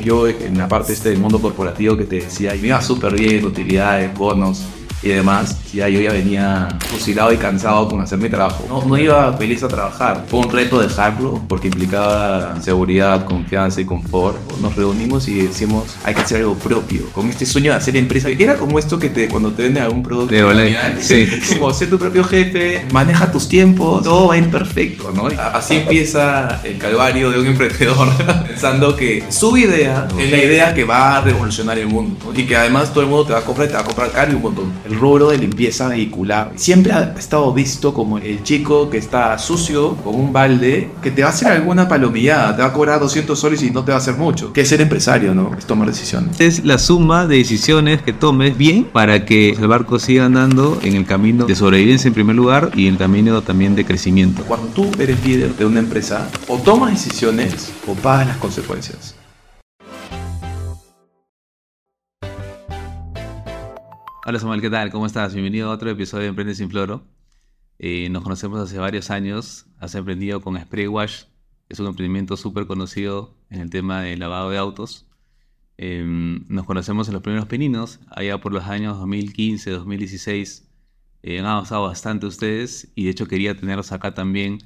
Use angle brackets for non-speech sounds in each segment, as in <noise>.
yo en la parte este del mundo corporativo que te decía, y me iba súper bien, utilidades, bonos, y demás, ya yo ya venía fusilado y cansado con hacer mi trabajo. No, no iba feliz a trabajar. Fue un reto dejarlo porque implicaba seguridad, confianza y confort. Nos reunimos y decimos, hay que hacer algo propio. Con este sueño de hacer empresa, era como esto que te, cuando te venden algún producto. De sí. <laughs> Como ser tu propio jefe, maneja tus tiempos, todo va a ir perfecto, ¿no? Así empieza el calvario de un emprendedor <laughs> pensando que su idea es la idea que va a revolucionar el mundo y que además todo el mundo te va a comprar, te va a comprar caro y un montón el rubro de limpieza vehicular siempre ha estado visto como el chico que está sucio con un balde que te va a hacer alguna palomillada, te va a cobrar 200 soles y no te va a hacer mucho. Que es ser empresario, ¿no? Es tomar decisiones. Es la suma de decisiones que tomes bien para que el barco siga andando en el camino de sobrevivencia en primer lugar y en el camino también de crecimiento. Cuando tú eres líder de una empresa, o tomas decisiones o pagas las consecuencias. Hola Samuel, ¿qué tal? ¿Cómo estás? Bienvenido a otro episodio de Emprende sin Floro. Eh, nos conocemos hace varios años. Has emprendido con Spray Wash. Es un emprendimiento súper conocido en el tema de lavado de autos. Em, nos conocemos en los primeros peninos, allá por los años 2015, 2016. Eh, han avanzado bastante ustedes y de hecho quería tenerlos acá también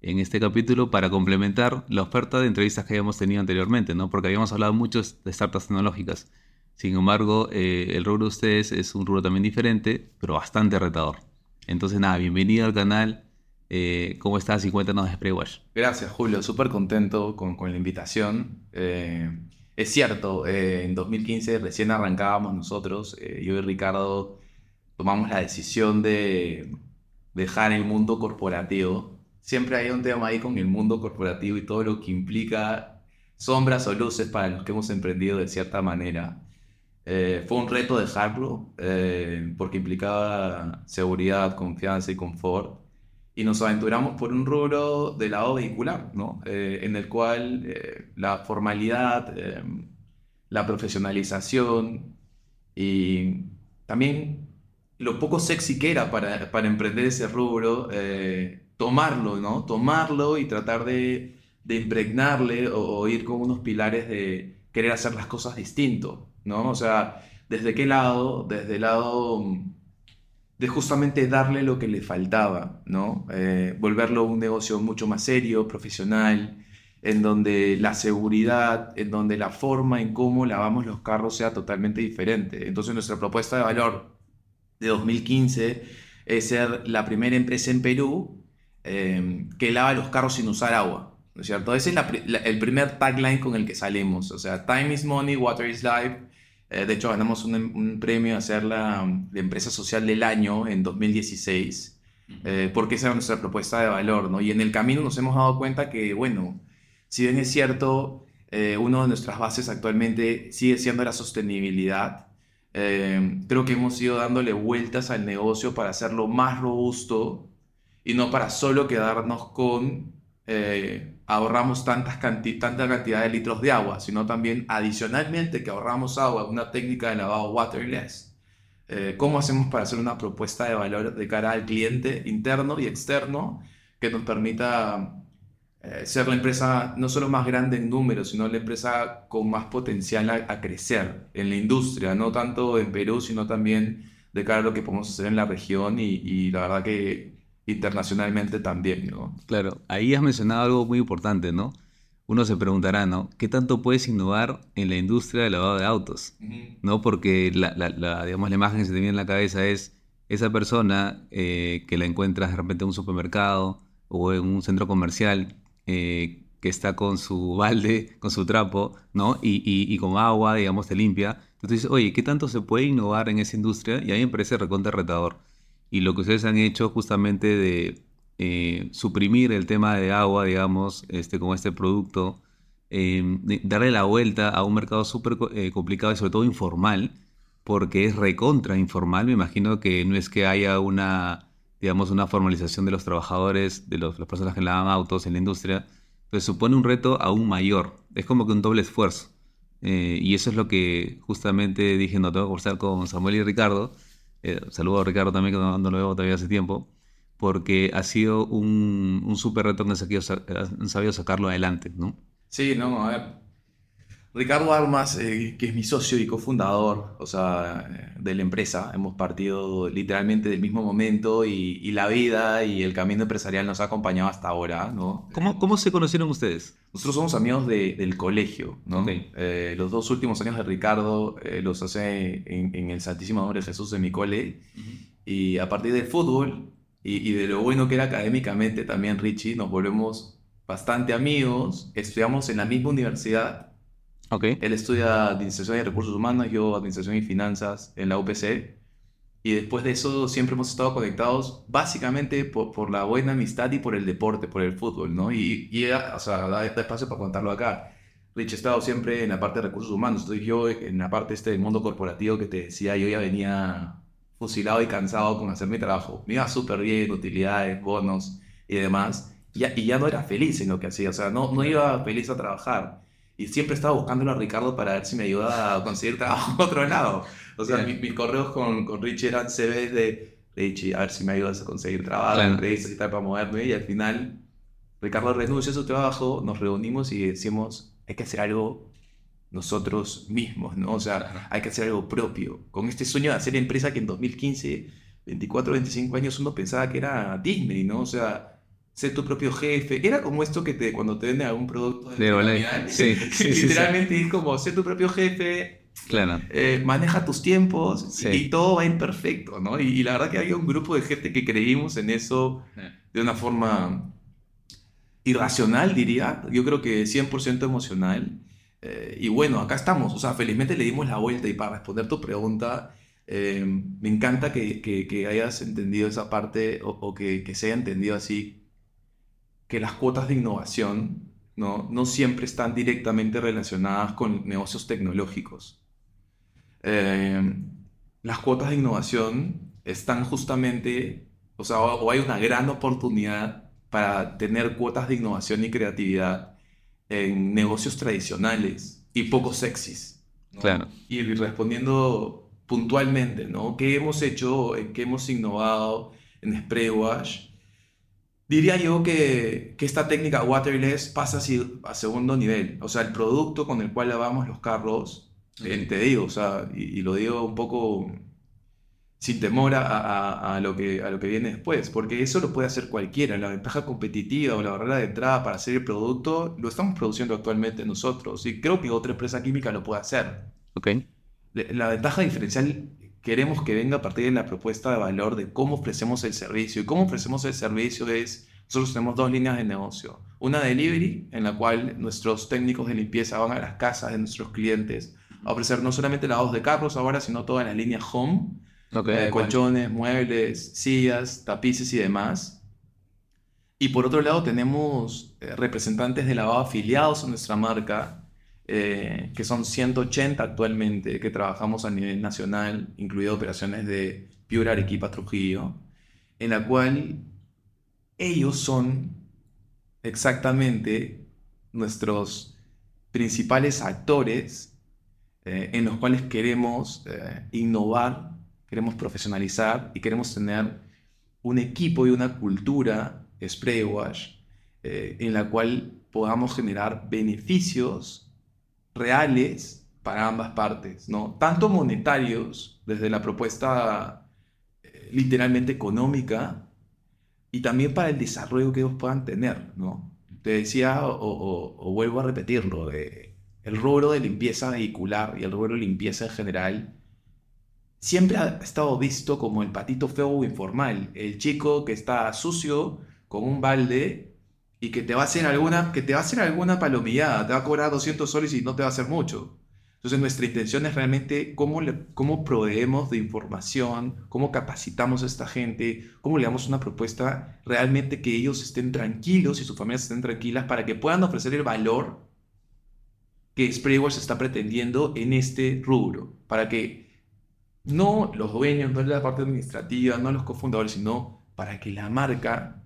en este capítulo para complementar la oferta de entrevistas que habíamos tenido anteriormente, ¿no? Porque habíamos hablado mucho de startups tecnológicas. Sin embargo, eh, el rubro de ustedes es un rubro también diferente, pero bastante retador. Entonces, nada, bienvenido al canal. Eh, ¿Cómo estás? Y cuéntanos de Spraywash. Gracias, Julio. Súper contento con, la invitación. Eh, es cierto, en 2015 recién arrancábamos nosotros. yo y Ricardo tomamos la decisión de dejar el mundo corporativo. Siempre hay un tema ahí con el mundo corporativo y todo lo que implica sombras o luces para los que hemos emprendido de cierta manera. Eh, fue un reto dejarlo eh, porque implicaba seguridad, confianza y confort. Y nos aventuramos por un rubro de lado vehicular, ¿no? Eh, en el cual la formalidad, la profesionalización y también lo poco sexy que era para, para emprender ese rubro, tomarlo, ¿no? Tomarlo y tratar de, de impregnarle o, o ir con unos pilares de querer hacer las cosas distinto. ¿No? O sea, ¿desde qué lado? Desde el lado mm, de justamente darle lo que le faltaba, ¿no? Eh, volverlo un negocio mucho más serio, profesional, en donde la seguridad, en donde la forma en cómo lavamos los carros sea totalmente diferente. Entonces nuestra propuesta de valor de 2015 es ser la primera empresa en Perú eh, que lava los carros sin usar agua. ¿no es cierto? Ese es el primer tagline con el que salimos. O sea, time is money, water is life. Eh, de hecho, ganamos un, premio a ser la, empresa social del año en 2016, eh, porque esa era nuestra propuesta de valor, ¿no? Y en el camino nos hemos dado cuenta que, bueno, si bien es cierto, eh, una de nuestras bases actualmente sigue siendo la sostenibilidad, creo que hemos ido dándole vueltas al negocio para hacerlo más robusto y no para solo quedarnos con ahorramos tantas tanta cantidad de litros de agua, sino también adicionalmente que ahorramos agua, una técnica de lavado waterless. Eh, ¿Cómo hacemos para hacer una propuesta de valor de cara al cliente interno y externo que nos permita eh, ser la empresa no solo más grande en números, sino la empresa con más potencial a, crecer en la industria, no tanto en Perú, sino también de cara a lo que podemos hacer en la región y, y la verdad que internacionalmente también, ¿no? Claro, ahí has mencionado algo muy importante, ¿no? Uno se preguntará, ¿no? ¿Qué tanto puedes innovar en la industria del lavado de autos? ¿No? Porque la, la, digamos, la imagen que se te viene en la cabeza es esa persona eh, que la encuentras de repente en un supermercado o en un centro comercial eh, que está con su balde, con su trapo, ¿no? Y, y, con agua, digamos, te limpia. Entonces oye, ¿qué tanto se puede innovar en esa industria? Y a mí me parece recontra retador y lo que ustedes han hecho justamente de eh, suprimir el tema de agua, digamos, este, con este producto, em, darle la vuelta a un mercado súper eh, complicado y sobre todo informal, porque es recontra informal, me imagino que no es que haya una, digamos, una formalización de los trabajadores, de las personas que lavan autos en la industria, pues supone un reto aún mayor, es como que un doble esfuerzo. Eh, y eso es lo que justamente dije, no, tengo que conversar con Samuel y Ricardo, eh, saludo a Ricardo también, que no, lo veo todavía hace tiempo, porque ha sido un, un súper reto que han sabido, sacarlo adelante, ¿no? Sí, no, a ver. Ricardo Armas, eh, que es mi socio y cofundador, o sea, eh, de la empresa, hemos partido literalmente del mismo momento y, la vida y el camino empresarial nos ha acompañado hasta ahora, ¿no? ¿Cómo, cómo se conocieron ustedes? Nosotros somos amigos del colegio, ¿no? Eh, los dos últimos años de Ricardo los hace en, el Santísimo Nombre de Jesús de mi cole. Y a partir del fútbol y, y de lo bueno que era académicamente también Richie, nos volvemos bastante amigos, estudiamos en la misma universidad. Él estudia Administración y Recursos Humanos, yo Administración y Finanzas en la UPC. Y después de eso siempre hemos estado conectados básicamente por, la buena amistad y por el deporte, por el fútbol, ¿no? Y, y o sea, da, espacio para contarlo acá. Rich ha estado siempre en la parte de recursos humanos, estoy yo en la parte este del mundo corporativo que te decía, yo ya venía fusilado y cansado con hacer mi trabajo. Me iba súper bien, utilidades, bonos y demás. Y ya, y ya no era feliz en lo que hacía, o sea, no, no iba feliz a trabajar y siempre estaba buscándolo a Ricardo para ver si me ayudaba a conseguir trabajo en otro lado. O sea, mis, correos con, con Richie eran CVs de Richie, a ver si me ayudas a conseguir trabajo, claro. y tal para moverme. Y al final, Ricardo renuncia a su trabajo, nos reunimos y decimos, hay que hacer algo nosotros mismos, ¿no? O sea, hay que hacer algo propio. Con este sueño de hacer empresa que en 2015, 24, 25 años, uno pensaba que era Disney, ¿no? O sea, ser tu propio jefe. Era como esto que te, cuando te venden algún producto de, <laughs> sí, literalmente es como ser tu propio jefe. Claro. Eh, maneja tus tiempos y, todo va imperfecto, ¿no? Y, la verdad que había un grupo de gente que creímos en eso de una forma irracional, diría. Yo creo que 100% emocional. Eh, y bueno, acá estamos. O sea, felizmente le dimos la vuelta y para responder tu pregunta, eh, me encanta que, que, hayas entendido esa parte o, o que, que se haya entendido así que las cuotas de innovación no, no siempre están directamente relacionadas con negocios tecnológicos. Eh, las cuotas de innovación están justamente, o sea, o hay una gran oportunidad para tener cuotas de innovación y creatividad en negocios tradicionales y poco sexys. Claro. Y respondiendo puntualmente, ¿no? ¿Qué hemos hecho, qué hemos innovado en Spraywash? Diría yo que, que, esta técnica waterless pasa a segundo nivel. O sea, el producto con el cual lavamos los carros, eh, te digo, o sea, y, lo digo un poco sin temor a, a, a, lo que, a lo que viene después, porque eso lo puede hacer cualquiera. La ventaja competitiva o la barrera de entrada para hacer el producto lo estamos produciendo actualmente nosotros y creo que otra empresa química lo puede hacer. Ok. La ventaja diferencial queremos que venga a partir de la propuesta de valor de cómo ofrecemos el servicio. Y cómo ofrecemos el servicio es, nosotros tenemos dos líneas de negocio. Una delivery, en la cual nuestros técnicos de limpieza van a las casas de nuestros clientes a ofrecer no solamente lavados de carros ahora, sino toda la línea home, eh, colchones, muebles, sillas, tapices y demás. Y por otro lado tenemos eh, representantes de lavado afiliados a nuestra marca, eh, que son 180 actualmente, que trabajamos a nivel nacional, incluido operaciones de Piura, Arequipa, Trujillo, en la cual ellos son exactamente nuestros principales actores eh, en los cuales queremos eh, innovar, queremos profesionalizar y queremos tener un equipo y una cultura spray wash en la cual podamos generar beneficios reales para ambas partes, ¿no? Tanto monetarios, desde la propuesta eh, literalmente económica, y también para el desarrollo que ellos puedan tener, ¿no? Te decía, o, vuelvo a repetirlo, el rubro de limpieza vehicular y el rubro de limpieza en general siempre ha estado visto como el patito feo o informal, el chico que está sucio con un balde y que te va a hacer alguna, que te va a hacer alguna palomillada, te va a cobrar 200 soles y no te va a hacer mucho. Entonces nuestra intención es realmente cómo, le, cómo proveemos de información, cómo capacitamos a esta gente, cómo le damos una propuesta realmente que ellos estén tranquilos y sus familias estén tranquilas para que puedan ofrecer el valor que Spraywars está pretendiendo en este rubro, para que no los dueños, no la parte administrativa, no los cofundadores, sino para que la marca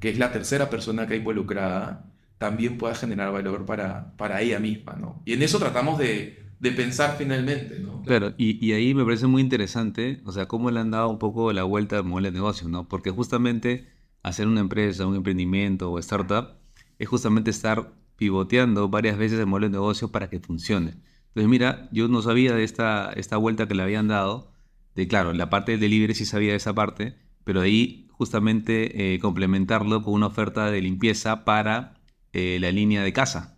que es la tercera persona que hay involucrada, también pueda generar valor para, para ella misma, ¿no? Y en eso tratamos de, de pensar finalmente, ¿no? Claro, y, y, ahí me parece muy interesante, o sea, cómo le han dado un poco la vuelta al modelo de negocio, ¿no? Porque justamente hacer una empresa, un emprendimiento o startup es justamente estar pivoteando varias veces el modelo de negocio para que funcione. Entonces, mira, yo no sabía de esta, esta vuelta que le habían dado, de claro, la parte del delivery sí sabía de esa parte, pero ahí justamente eh, complementarlo con una oferta de limpieza para eh, la línea de casa,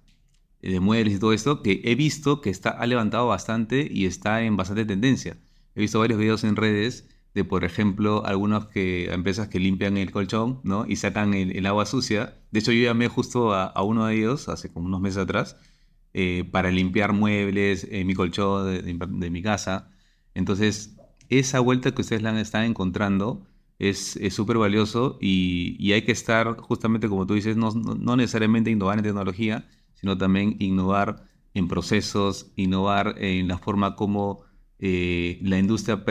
de muebles y todo esto, que he visto que está, ha levantado bastante y está en bastante tendencia. He visto varios videos en redes de, por ejemplo, algunas que, empresas que limpian el colchón ¿no? y sacan el, agua sucia. De hecho, yo llamé justo a, uno de ellos hace como unos meses atrás eh, para limpiar muebles, eh, mi colchón de, mi casa. Entonces, esa vuelta que ustedes la están encontrando es súper valioso y, hay que estar, justamente como tú dices, no, no necesariamente innovar en tecnología, sino también innovar en procesos, innovar en la forma como eh, la industria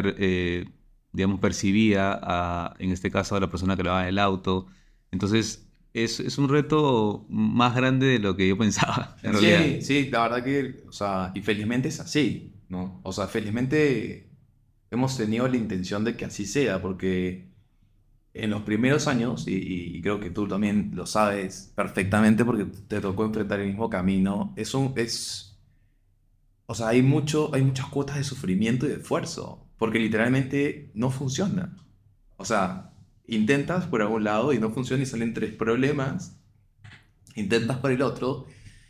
digamos, percibía, a, en este caso, a la persona que lavaba el auto. Entonces, es, es, un reto más grande de lo que yo <laughs> pensaba. sí, sí, la verdad que, o sea, y felizmente es así, ¿no? O sea, felizmente hemos tenido la intención de que así sea, porque en los primeros años, y, creo que tú también lo sabes perfectamente porque te tocó enfrentar el mismo camino, es un, es, o sea, hay, mucho, hay muchas cuotas de sufrimiento y de esfuerzo porque literalmente no funciona. O sea, intentas por algún lado y no funciona y salen tres problemas, intentas por el otro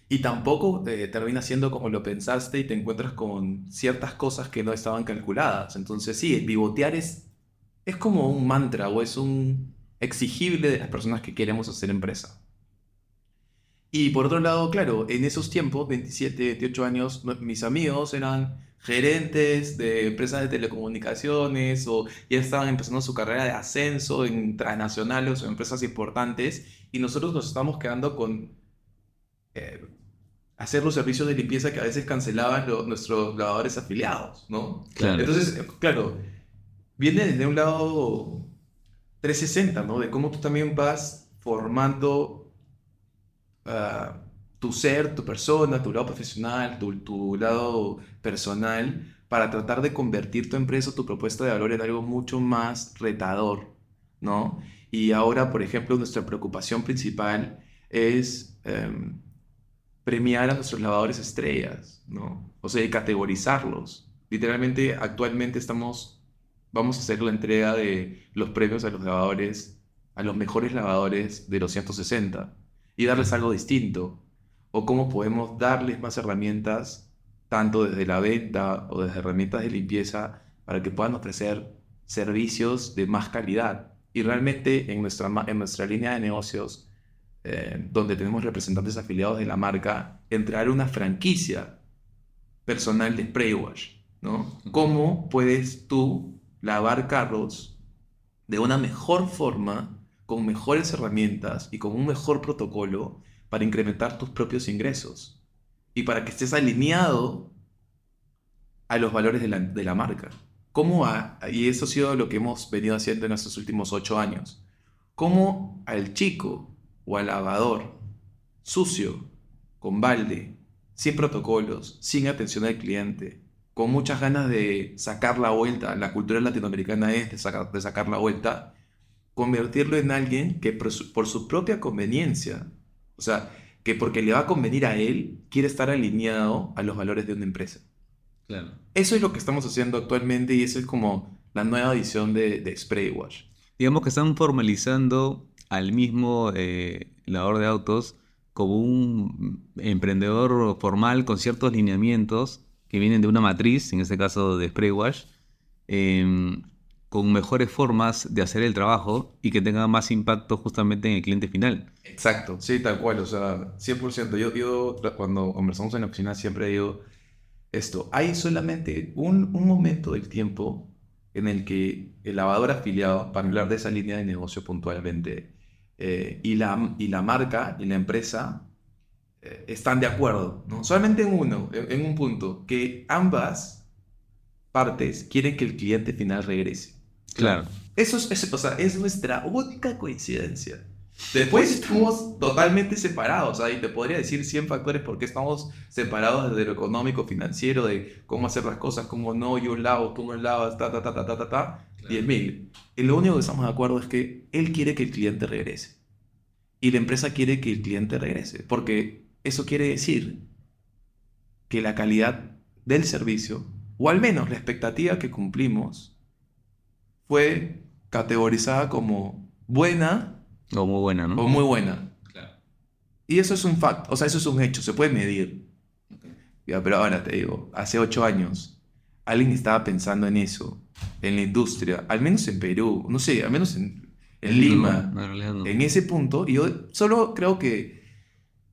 y tampoco eh, termina siendo como lo pensaste y te encuentras con ciertas cosas que no estaban calculadas. Entonces sí, pivotear es, es como un mantra o es un exigible de las personas que queremos hacer empresa. Y por otro lado, claro, en esos tiempos, 27, 28 años, mis amigos eran gerentes de empresas de telecomunicaciones o ya estaban empezando su carrera de ascenso en transnacionales o empresas importantes y nosotros nos estamos quedando con eh, hacer los servicios de limpieza que a veces cancelaban nuestros lavadores afiliados, ¿no? Entonces, claro, viene desde un lado 360, ¿no? De cómo tú también vas formando... Ah, tu ser, tu persona, tu lado profesional, tu, lado personal, para tratar de convertir tu empresa, tu propuesta de valor en algo mucho más retador, ¿no? Y ahora, por ejemplo, nuestra preocupación principal es em, premiar a nuestros lavadores estrellas, ¿no? O sea, categorizarlos. Literalmente, actualmente estamos, vamos a hacer la entrega de los premios a los lavadores, a los mejores lavadores de los 160 y darles algo distinto, o cómo podemos darles más herramientas, tanto desde la venta o desde herramientas de limpieza, para que puedan ofrecer servicios de más calidad. Y realmente en nuestra, en nuestra línea de negocios, eh, donde tenemos representantes afiliados de la marca, entrar una franquicia personal de spray wash. ¿no? ¿Cómo puedes tú lavar carros de una mejor forma, con mejores herramientas y con un mejor protocolo para incrementar tus propios ingresos y para que estés alineado a los valores de la, marca. ¿Cómo y eso ha sido lo que hemos venido haciendo en estos últimos ocho años, cómo al chico o al lavador sucio, con balde, sin protocolos, sin atención al cliente, con muchas ganas de sacar la vuelta, la cultura latinoamericana es de sacar, de sacar la vuelta, convertirlo en alguien que por su propia conveniencia o sea, que porque le va a convenir a él, quiere estar alineado a los valores de una empresa. Claro. Eso es lo que estamos haciendo actualmente y eso es como la nueva edición de, de Spray Wash. Digamos que están formalizando al mismo eh, lavador de autos como un emprendedor formal con ciertos lineamientos que vienen de una matriz, en este caso de Spray Wash, em, con mejores formas de hacer el trabajo y que tenga más impacto justamente en el cliente final. Exacto, sí, tal cual, o sea, 100%. Yo, yo cuando conversamos en la oficina siempre digo esto, hay solamente un, un momento del tiempo en el que el lavador afiliado, para hablar de esa línea de negocio puntualmente, eh, y, la, y la marca y la empresa eh, están de acuerdo, ¿no? Solamente en uno, en, un punto, que ambas partes quieren que el cliente final regrese. Claro. Eso es, es nuestra única coincidencia. Después estamos totalmente separados. Ahí te podría decir 100 factores por qué estamos separados desde lo económico, financiero, de cómo hacer las cosas, cómo no, yo lavo, tú no lavas, ta, ta, ta, ta, ta, ta, ta. 10.000. Y lo único que estamos de acuerdo es que él quiere que el cliente regrese. Y la empresa quiere que el cliente regrese. Porque eso quiere decir que la calidad del servicio, o al menos la expectativa que cumplimos, fue categorizada como buena. O muy buena, ¿no? O muy buena. Y eso es un fact, o sea, eso es un hecho, se puede medir. pero ahora te digo, hace ocho años, alguien estaba pensando en eso, en la industria, al menos en Perú, no sé, al menos en, Lima, en ese punto, y yo solo creo que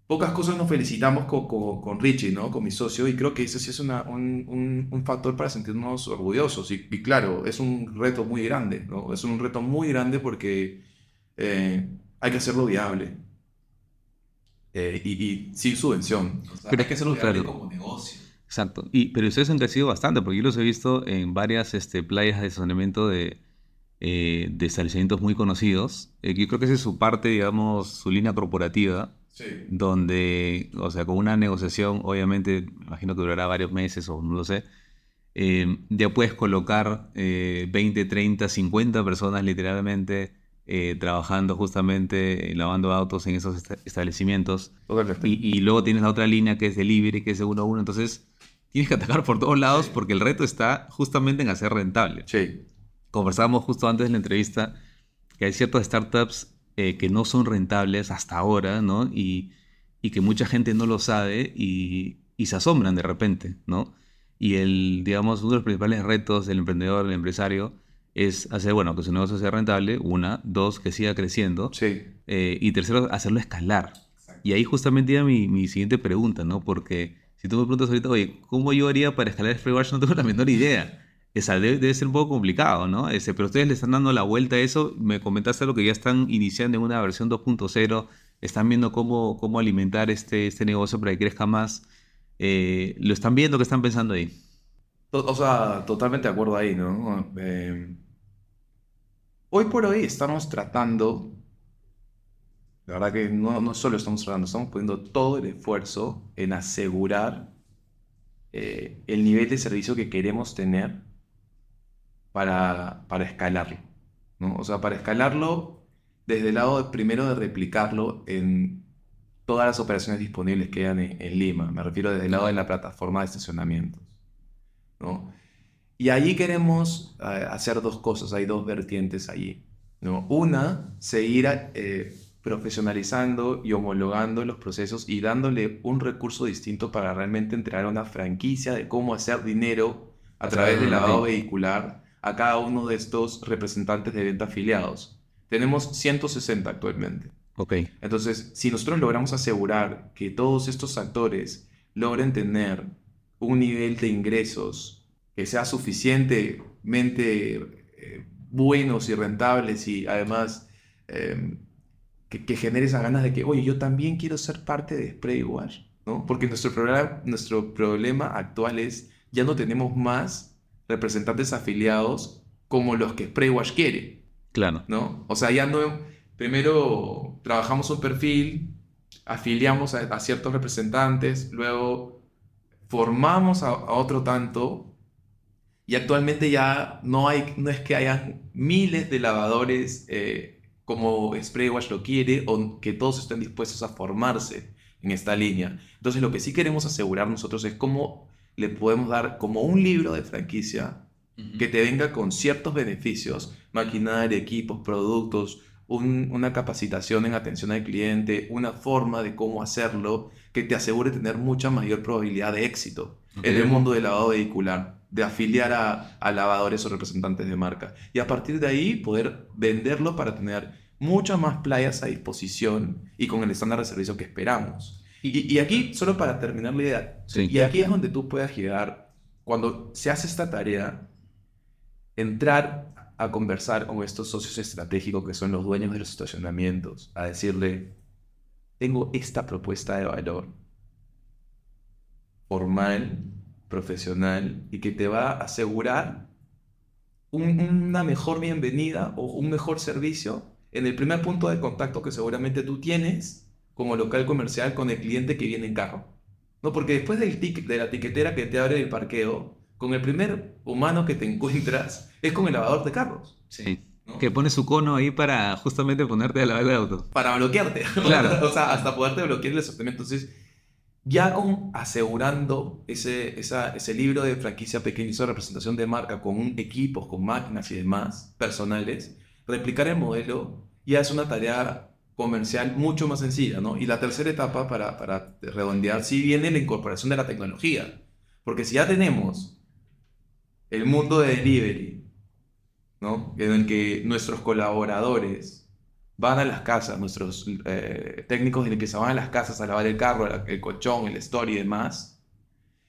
pocas cosas nos felicitamos con, con, Richie, ¿no? Con mi socio, y creo que ese sí es una, un, un, factor para sentirnos orgullosos. Y, claro, es un reto muy grande, ¿no? Es un reto muy grande porque eh, hay que hacerlo viable. Eh, y, sin subvención. pero hay que hacerlo claro. como negocio. Exacto. Y, pero ustedes han crecido bastante, porque yo los he visto en varias este, playas de saneamiento de, eh, de establecimientos muy conocidos. Yo creo que esa es su parte, digamos, su línea corporativa. Sí. Donde, o sea, con una negociación, obviamente, imagino que durará varios meses o no lo sé, ya puedes colocar 20, 30, 50 personas literalmente eh, trabajando justamente, eh, lavando autos en esos establecimientos. Y, luego tienes la otra línea que es delivery, que es de uno a uno. Entonces, tienes que atacar por todos lados porque el reto está justamente en hacer rentable. Sí. Conversábamos justo antes de la entrevista que hay ciertas startups eh, que no son rentables hasta ahora, ¿no? Y, y, que mucha gente no lo sabe y, y se asombran de repente, ¿no? Y el, digamos, uno de los principales retos del emprendedor, del empresario, es hacer, bueno, que su negocio sea rentable, una, dos, que siga creciendo, sí. Eh, y tercero, hacerlo escalar. Y ahí justamente iba mi, mi, siguiente pregunta, ¿no? Porque si tú me preguntas ahorita, oye, ¿cómo yo haría para escalar el No tengo la menor idea. Esa debe, ser un poco complicado, ¿no? Ese, pero ustedes le están dando la vuelta a eso. Me comentaste lo que ya están iniciando en una versión 2.0. Están viendo cómo, cómo alimentar este, este negocio para que crezca más. Eh, ¿Lo están viendo? ¿Qué están pensando ahí? O sea, totalmente de acuerdo ahí, ¿no? Eh, Hoy por hoy estamos tratando, la verdad que no, no solo estamos tratando, estamos poniendo todo el esfuerzo en asegurar eh, el nivel de servicio que queremos tener para, para escalarlo. ¿no? O sea, para escalarlo desde el lado primero de replicarlo en todas las operaciones disponibles que hayan en, en, Lima. Me refiero desde el lado de la plataforma de estacionamientos. ¿no? Y allí queremos eh, hacer dos cosas, hay dos vertientes allí. ¿no? Una, seguir eh, profesionalizando y homologando los procesos y dándole un recurso distinto para realmente entregar una franquicia de cómo hacer dinero a través del lavado vehicular a cada uno de estos representantes de venta afiliados. Tenemos 160 actualmente. Ok. Entonces, si nosotros logramos asegurar que todos estos actores logren tener un nivel de ingresos que sea suficientemente eh, buenos y rentables y además em, que, genere esas ganas de que, oye, yo también quiero ser parte de Spray Wash, ¿no? Porque nuestro problema, nuestro problema actual es, ya no tenemos más representantes afiliados como los que Spray Wash quiere. Claro. ¿No? O sea, ya no, primero trabajamos un perfil, afiliamos a, ciertos representantes, luego formamos a, a otro tanto y actualmente ya no, hay, no es que hayan miles de lavadores eh, como Spraywash lo quiere o que todos estén dispuestos a formarse en esta línea. Entonces lo que sí queremos asegurar nosotros es cómo le podemos dar como un libro de franquicia que te venga con ciertos beneficios, maquinaria, equipos, productos, una capacitación en atención al cliente, una forma de cómo hacerlo que te asegure tener mucha mayor probabilidad de éxito en el mundo del lavado vehicular de afiliar a, lavadores o representantes de marca. Y a partir de ahí poder venderlo para tener muchas más playas a disposición y con el estándar de servicio que esperamos. Y, aquí, solo para terminar la idea, y aquí es donde tú puedes llegar, cuando se hace esta tarea, entrar a conversar con estos socios estratégicos que son los dueños de los estacionamientos, a decirle, tengo esta propuesta de valor formal profesional y que te va a asegurar una mejor bienvenida o un mejor servicio en el primer punto de contacto que seguramente tú tienes como local comercial con el cliente que viene en carro. ¿No? Porque después del ticket, de la tiquetera que te abre el parqueo, con el primer humano que te encuentras es con el lavador de carros. Sí. Que pone su cono ahí para justamente ponerte a lavar el auto. Para bloquearte. <laughs> Claro. o sea, hasta poderte bloquear el sortimiento. Entonces, ya con asegurando ese, ese libro de franquicia pequeña, esa representación de marca con equipos, con máquinas y demás personales, replicar el modelo ya es una tarea comercial mucho más sencilla, ¿no? Y la tercera etapa para, para redondear, sí viene la incorporación de la tecnología, porque si ya tenemos el mundo de delivery, ¿no? En el que nuestros colaboradores van a las casas, nuestros eh, técnicos de limpieza van a las casas a lavar el carro, el colchón, el story y demás.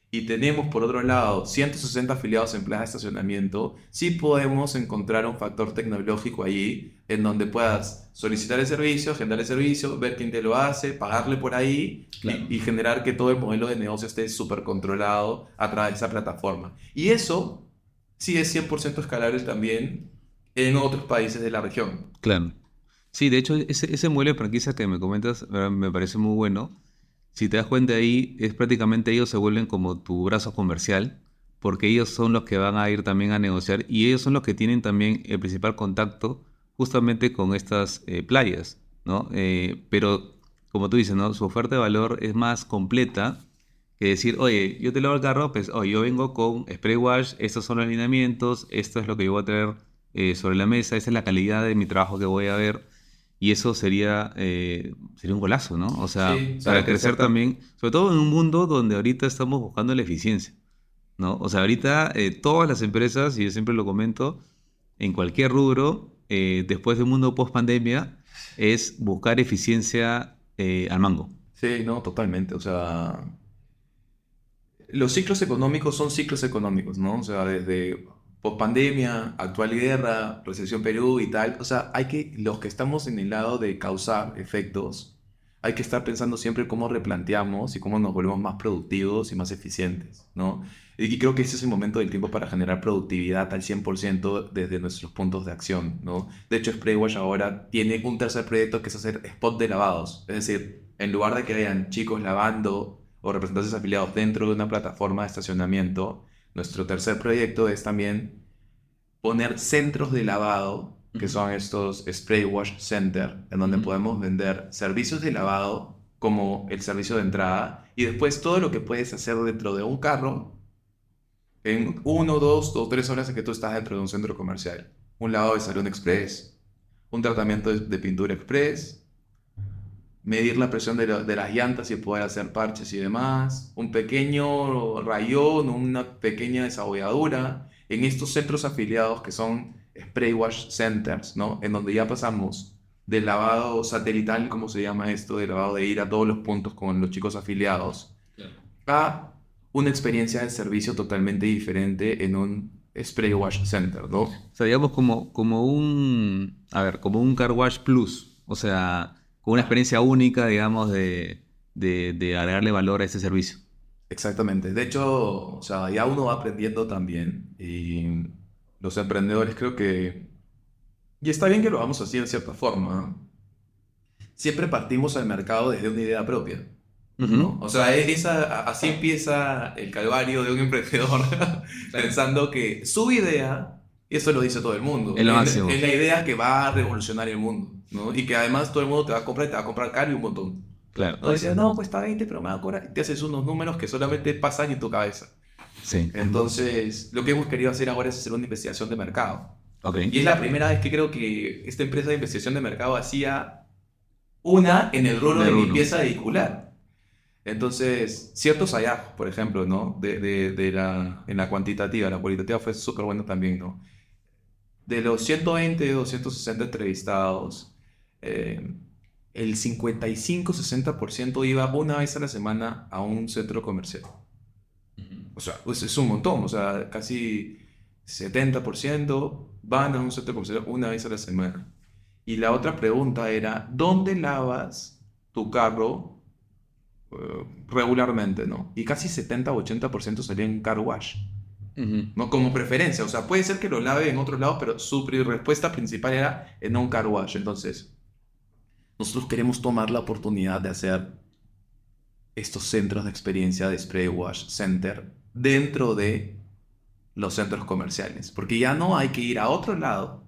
Y tenemos por otro lado 160 afiliados en plan de estacionamiento, sí podemos encontrar un factor tecnológico allí en donde puedas solicitar el servicio, agendar el servicio, ver quién te lo hace, pagarle por ahí y, y, generar que todo el modelo de negocio esté súper controlado a través de esa plataforma. Y eso sí es 100% escalable también en otros países de la región. Claro. Sí, de hecho, ese, ese modelo de franquicia que me comentas me parece muy bueno. Si te das cuenta ahí, es prácticamente ellos se vuelven como tu brazo comercial, porque ellos son los que van a ir también a negociar y ellos son los que tienen también el principal contacto justamente con estas eh, playas, ¿no? Eh, pero como tú dices, ¿no? Su oferta de valor es más completa que decir, oye, yo te lavo el carro, pues, oye, yo vengo con spray wash, estos son los alineamientos, esto es lo que yo voy a traer eh, sobre la mesa, esa es la calidad de mi trabajo que voy a ver y eso sería, eh, sería un golazo, ¿no? O sea, para crecer también, sobre todo en un mundo donde ahorita estamos buscando la eficiencia, ¿no? O sea, ahorita eh, todas las empresas, y yo siempre lo comento, en cualquier rubro, eh, después de un mundo post pandemia, es buscar eficiencia al mango. Sí, no, totalmente. O sea, los ciclos económicos son ciclos económicos, ¿no? O sea, desde pandemia, actual guerra, recesión Perú y tal. O sea, hay que, los que estamos en el lado de causar efectos, hay que estar pensando siempre cómo replanteamos y cómo nos volvemos más productivos y más eficientes, ¿no? Y creo que ese es el momento del tiempo para generar productividad al 100% desde nuestros puntos de acción, ¿no? De hecho, Spraywash ahora tiene un tercer proyecto que es hacer spot de lavados. Es decir, en lugar de que hayan chicos lavando o representantes afiliados dentro de una plataforma de estacionamiento, nuestro tercer proyecto es también poner centros de lavado, que son estos Spray Wash Center, en donde podemos vender servicios de lavado como el servicio de entrada y después todo lo que puedes hacer dentro de un carro en uno, dos o tres horas en que tú estás dentro de un centro comercial. Un lavado de salón express, un tratamiento de pintura express, medir la presión de, las llantas y poder hacer parches y demás, un pequeño rayón, una pequeña desabolladura, en estos centros afiliados que son spray wash centers, ¿no? En donde ya pasamos del lavado satelital, como se llama esto, del lavado de ir a todos los puntos con los chicos afiliados, a una experiencia de servicio totalmente diferente en un spray wash center, ¿no? O sea, digamos como, como un, a ver, como un car wash plus, o sea, una experiencia única, digamos, de, de, agregarle valor a ese servicio. Exactamente. De hecho, o sea, ya uno va aprendiendo también y los emprendedores creo que... Y está bien que lo hagamos así en cierta forma. Siempre partimos al mercado desde una idea propia. O sea, esa, así empieza el calvario de un <laughs> emprendedor pensando que su idea, eso lo dice todo el mundo, es, es la idea que va a revolucionar el mundo. ¿no? Y que además todo el mundo te va a comprar y te va a comprar caro y un montón. Claro. No dices, no, cuesta 20, pero me va a cobrar. Y te haces unos números que solamente pasan en tu cabeza. Sí. Entonces, lo que hemos querido hacer ahora es hacer una investigación de mercado. Okay. Y es la primera vez que creo que esta empresa de investigación de mercado hacía una en el rol de, limpieza vehicular. Entonces, ciertos hallazgos, por ejemplo, ¿no? De, de, de, la, en la cuantitativa, la cualitativa fue súper bueno también, ¿no? De los 120, 260 entrevistados, eh, el 55-60% iba una vez a la semana a un centro comercial. O sea, pues es un montón, o sea, casi 70% van a un centro comercial una vez a la semana. Y la otra pregunta era, ¿dónde lavas tu carro eh, regularmente? ¿no? Y casi 70-80% salía en car wash. ¿No? Como preferencia, o sea, puede ser que lo lave en otro lado, pero su respuesta principal era en un car wash. Entonces, nosotros queremos tomar la oportunidad de hacer estos centros de experiencia de Spray Wash Center dentro de los centros comerciales. Porque ya no hay que ir a otro lado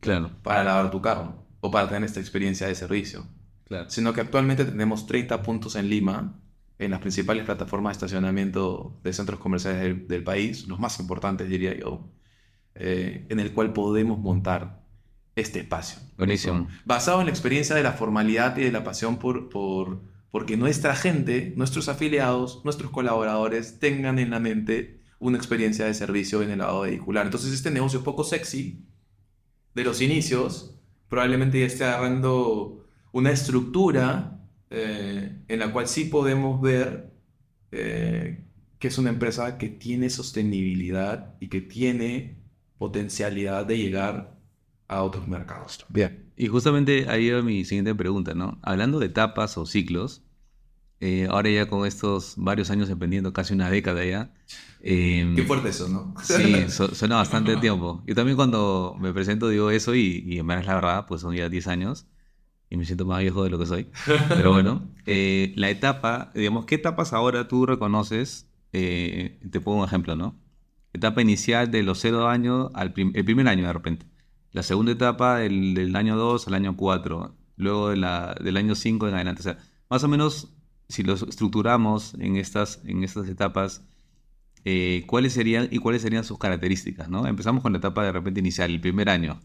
claro. para lavar tu carro o para tener esta experiencia de servicio. Claro. Sino que actualmente tenemos 30 puntos en Lima, en las principales plataformas de estacionamiento de centros comerciales del, país, los más importantes diría yo, eh, en el cual podemos montar este espacio. Buenísimo. Basado en la experiencia de la formalidad y de la pasión por, por, porque nuestra gente, nuestros afiliados, nuestros colaboradores tengan en la mente una experiencia de servicio en el lavado vehicular. Entonces este negocio poco sexy de los inicios probablemente ya esté agarrando una estructura eh, en la cual sí podemos ver eh, que es una empresa que tiene sostenibilidad y que tiene potencialidad de llegar a otros mercados. Bien. Y justamente ahí va mi siguiente pregunta, ¿no? Hablando de etapas o ciclos, eh, ahora ya con estos varios años emprendiendo, casi una década ya. Em, Qué fuerte eso, ¿no? Sí, <laughs> suena bastante tiempo. Yo también cuando me presento digo eso y, y en verdad es la verdad, pues son ya 10 años y me siento más viejo de lo que soy. Pero bueno, <laughs> eh, la etapa, digamos, ¿qué etapas ahora tú reconoces? Eh, te pongo un ejemplo, ¿no? Etapa inicial de los 0 años al el primer año de repente. La segunda etapa del, del año 2 al año 4. Luego de la, del año 5 en adelante. O sea, más o menos, si los estructuramos en estas, en estas etapas, eh, ¿cuáles serían y cuáles serían sus características? ¿no? Empezamos con la etapa de repente inicial, el primer año.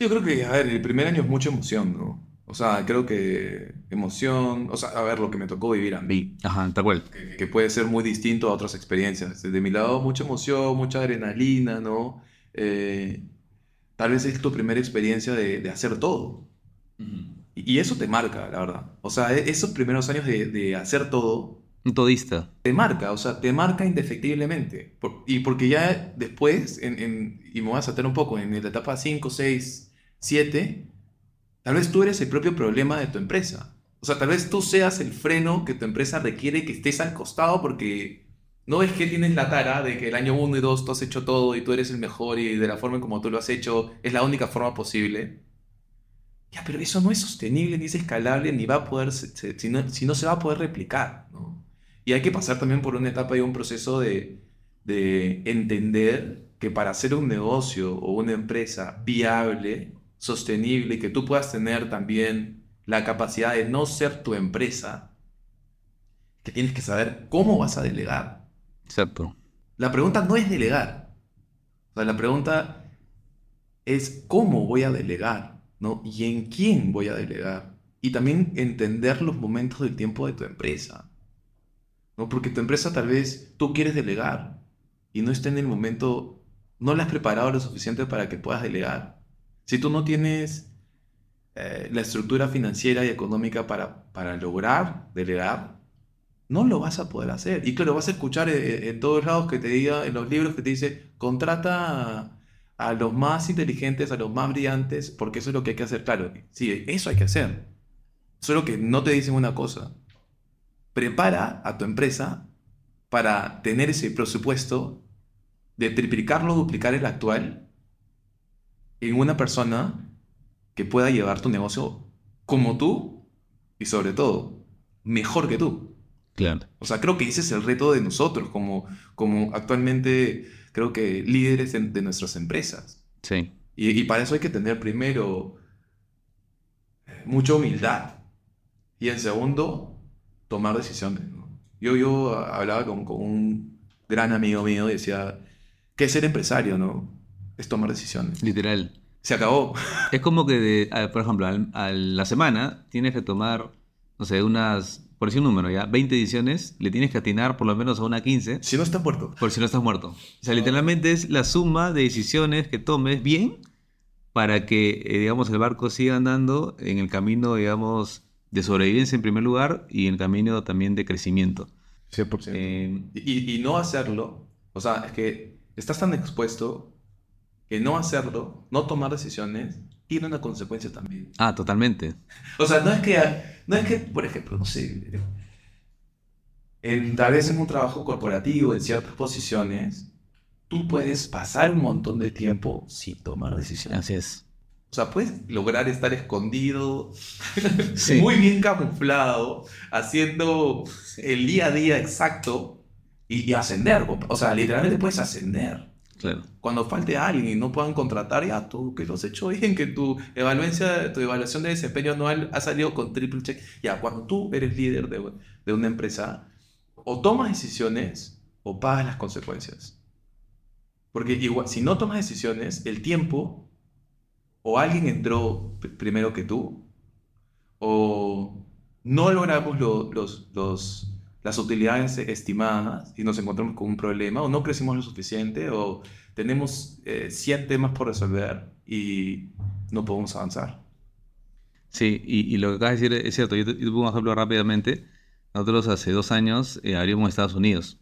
Yo creo que, a ver, el primer año es mucha emoción, ¿no? O sea, creo que emoción, o sea, a ver, lo que me tocó vivir a mí. Ajá, tal cual. Que, puede ser muy distinto a otras experiencias. Desde mi lado, mucha emoción, mucha adrenalina, ¿no? Eh, tal vez es tu primera experiencia de, hacer todo. y, eso te marca, la verdad. O sea, e, esos primeros años de, hacer todo. Un todista. Te marca, o sea, te marca indefectiblemente. y porque ya después, en, y me voy a saltar un poco, en la etapa 5, 6, Siete, tal vez tú eres el propio problema de tu empresa. O sea, tal vez tú seas el freno que tu empresa requiere que estés al costado porque no es que tienes la tara de que el año 1 y 2 tú has hecho todo y tú eres el mejor y de la forma en como tú lo has hecho es la única forma posible. Ya, pero eso no es sostenible, ni es escalable, ni va a poder, si no, si no se va a poder replicar. ¿no? Y hay que pasar también por una etapa y un proceso de, de entender que para hacer un negocio o una empresa viable, sostenible y que tú puedas tener también la capacidad de no ser tu empresa, que tienes que saber cómo vas a delegar. Exacto. La pregunta no es delegar. O sea, la pregunta es cómo voy a delegar, ¿no? Y en quién voy a delegar. Y también entender los momentos del tiempo de tu empresa. ¿no? Porque tu empresa tal vez tú quieres delegar y no está en el momento, no la has preparado lo suficiente para que puedas delegar. Si tú no tienes eh, la estructura financiera y económica para, para lograr delegar, no lo vas a poder hacer. Y claro, vas a escuchar eh, en, todos lados que te diga, en los libros que te dice, contrata a, los más inteligentes, a los más brillantes, porque eso es lo que hay que hacer. Claro, sí, eso hay que hacer. Solo que no te dicen una cosa. Prepara a tu empresa para tener ese presupuesto de triplicarlo, duplicar el actual en una persona que pueda llevar tu negocio como tú y sobre todo mejor que tú. Claro. O sea, creo que ese es el reto de nosotros como, como actualmente creo que líderes de, nuestras empresas. Sí. Y, para eso hay que tener primero eh, mucha humildad y en segundo tomar decisiones. Yo, yo hablaba con, con un gran amigo mío y decía, ¿qué es ser empresario? ¿no? Es tomar decisiones. Literal. Se acabó. Es como que, por ejemplo, a, la semana tienes que tomar, no sé, unas, por decir un número ya, 20 decisiones, le tienes que atinar por lo menos a una 15. Si no estás muerto. Por si no estás muerto. O sea, literalmente es la suma de decisiones que tomes bien para que, eh, digamos, el barco siga andando en el camino, digamos, de sobrevivencia en primer lugar y en el camino también de crecimiento. 100%. Eh, y, y no hacerlo, o sea, es que estás tan expuesto que no hacerlo, no tomar decisiones, tiene una consecuencia también. Ah, totalmente. O sea, no es que, no es que por ejemplo, no sé, en, tal vez en un trabajo corporativo, en ciertas posiciones, tú puedes pasar un montón de tiempo sin tomar decisiones. Así es. O sea, puedes lograr estar escondido, <laughs> muy bien camuflado, haciendo el día a día exacto y, y ascender. O sea, literalmente puedes ascender. Claro. Cuando falte alguien y no puedan contratar, ya tú que lo has hecho bien, que tu evaluación, tu evaluación de desempeño anual ha salido con triple check. Ya, cuando tú eres líder de, de una empresa, o tomas decisiones o pagas las consecuencias. Porque igual, si no tomas decisiones, el tiempo, o alguien entró primero que tú, o no logramos los, los las utilidades estimadas y nos encontramos con un problema o no crecimos lo suficiente o tenemos 100 eh, temas por resolver y no podemos avanzar. Sí, y, lo que acabas de decir es cierto. Yo te, pongo un ejemplo rápidamente. Nosotros hace dos años eh, abrimos Estados Unidos.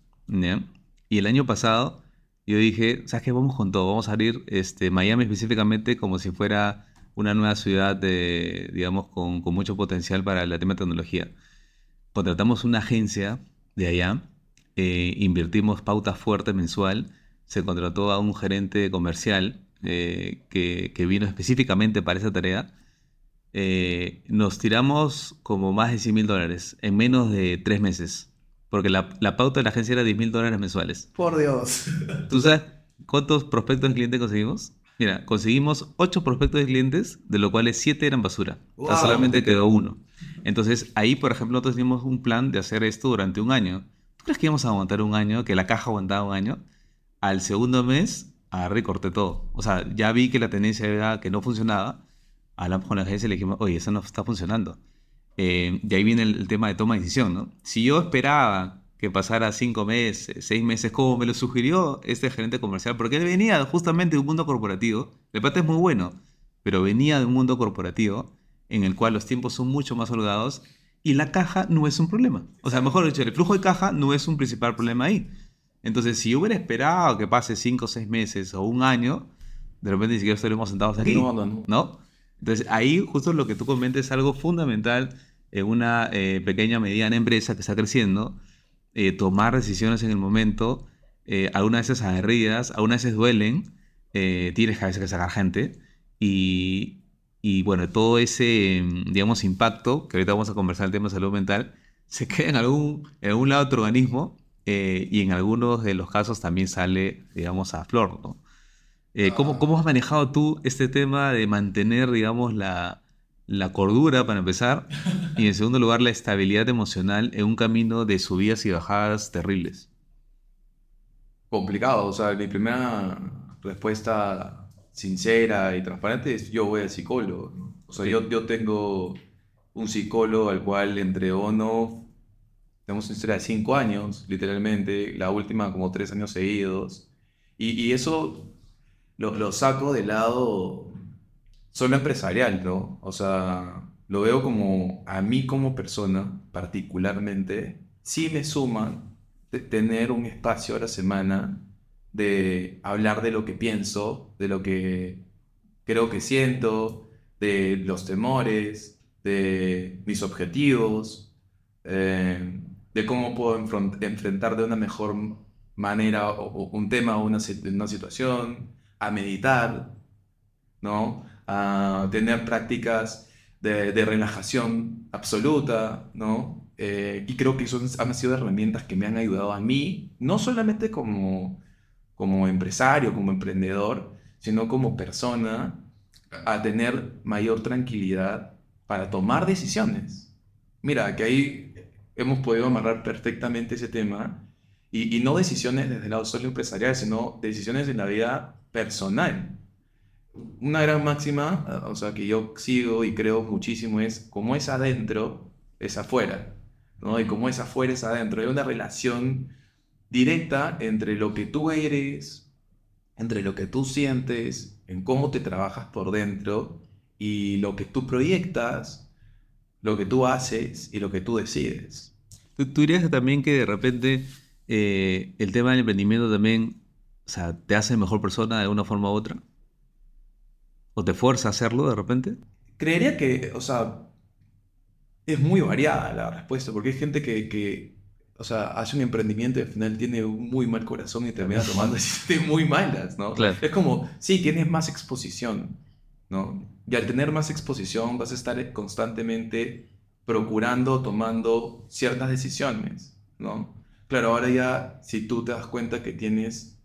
Y el año pasado yo dije, ¿sabes qué? Vamos con todo. Vamos a abrir este, Miami específicamente como si fuera una nueva ciudad de, digamos, con, con mucho potencial para el tema de tecnología contratamos una agencia de allá, eh, invertimos pauta fuerte mensual, se contrató a un gerente comercial eh, que, vino específicamente para esa tarea. Eh, nos tiramos como más de 100 mil dólares en menos de tres meses, porque la, pauta de la agencia era 10 mil dólares mensuales. Por Dios. <laughs> ¿Tú sabes cuántos prospectos de cliente conseguimos? Mira, conseguimos 8 prospectos de clientes, de los cuales 7 eran basura. solamente quedó uno. Entonces, ahí, por ejemplo, nosotros teníamos un plan de hacer esto durante un año. ¿Tú crees que íbamos a aguantar un año, que la caja aguantaba un año? Al segundo mes, agarré y corté todo. O sea, ya vi que la tendencia era que no funcionaba. Hablamos con la agencia y le dijimos, oye, eso no está funcionando. Eh, ahí viene el, tema de toma de decisión, ¿no? Si yo esperaba que pasara cinco meses, seis meses, como me lo sugirió este gerente comercial, porque él venía justamente de un mundo corporativo, el pata es muy bueno, pero venía de un mundo corporativo en el cual los tiempos son mucho más holgados y la caja no es un problema. O sea, mejor dicho, el flujo de caja no es un principal problema ahí. Entonces, si hubiera esperado que pase 5 o 6 meses o un año, de repente ni siquiera estaríamos sentados aquí. No, no, no. Entonces, ahí justo lo que tú comentas es algo fundamental en una eh, pequeña, mediana empresa que está creciendo, eh, tomar decisiones en el momento, eh, algunas veces aguerridas, algunas veces duelen, tienes que a veces que sacar gente, y, y bueno, todo ese, digamos, impacto, que ahorita vamos a conversar el tema de salud mental, se <laughs> queda en algún, en algún lado de tu organismo eh, y en algunos de los casos también sale, digamos, a flor, ¿no? Eh, ¿cómo, ah. ¿cómo, has manejado tú este tema de mantener, digamos, la, la cordura para empezar y en segundo lugar la estabilidad emocional en un camino de subidas y bajadas terribles? Complicado, o sea, mi primera respuesta sincera y transparente es yo voy al psicólogo. O sea, yo, yo tengo un psicólogo al cual entre no tenemos una historia de cinco años, literalmente, la última como tres años seguidos. Y, y eso lo, lo, saco del lado solo empresarial, ¿no? O sea, lo veo como a mí como persona, particularmente, sí me suma tener un espacio a la semana de hablar de lo que pienso, de lo que creo que siento, de los temores, de mis objetivos, eh, de cómo puedo enfrentar de una mejor manera un tema o una, situación, a meditar, ¿no? a tener prácticas de, relajación absoluta, ¿no? Eh, y creo que eso han sido herramientas que me han ayudado a mí, no solamente como como empresario, como emprendedor, sino como persona, a tener mayor tranquilidad para tomar decisiones. Mira, que ahí hemos podido amarrar perfectamente ese tema y, no decisiones desde el lado solo empresarial, sino decisiones en la vida personal. Una gran máxima, o sea, que yo sigo y creo muchísimo es como es adentro, es afuera. ¿no? Y como es afuera, es adentro. Hay una relación directa entre lo que tú eres, entre lo que tú sientes, en cómo te trabajas por dentro y lo que tú proyectas, lo que tú haces y lo que tú decides. ¿Tú, dirías también que de repente eh, el tema del emprendimiento también o sea, te hace mejor persona de una forma u otra? ¿O te fuerza a hacerlo de repente? Creería que, o sea, es muy variada la respuesta, porque hay gente que o sea, hace un emprendimiento y al final tiene un muy mal corazón y termina tomando decisiones muy malas, ¿no? Es como, sí, tienes más exposición, ¿no? Y al tener más exposición vas a estar constantemente procurando, tomando ciertas decisiones, ¿no? Claro, ahora ya, si tú te das cuenta que tienes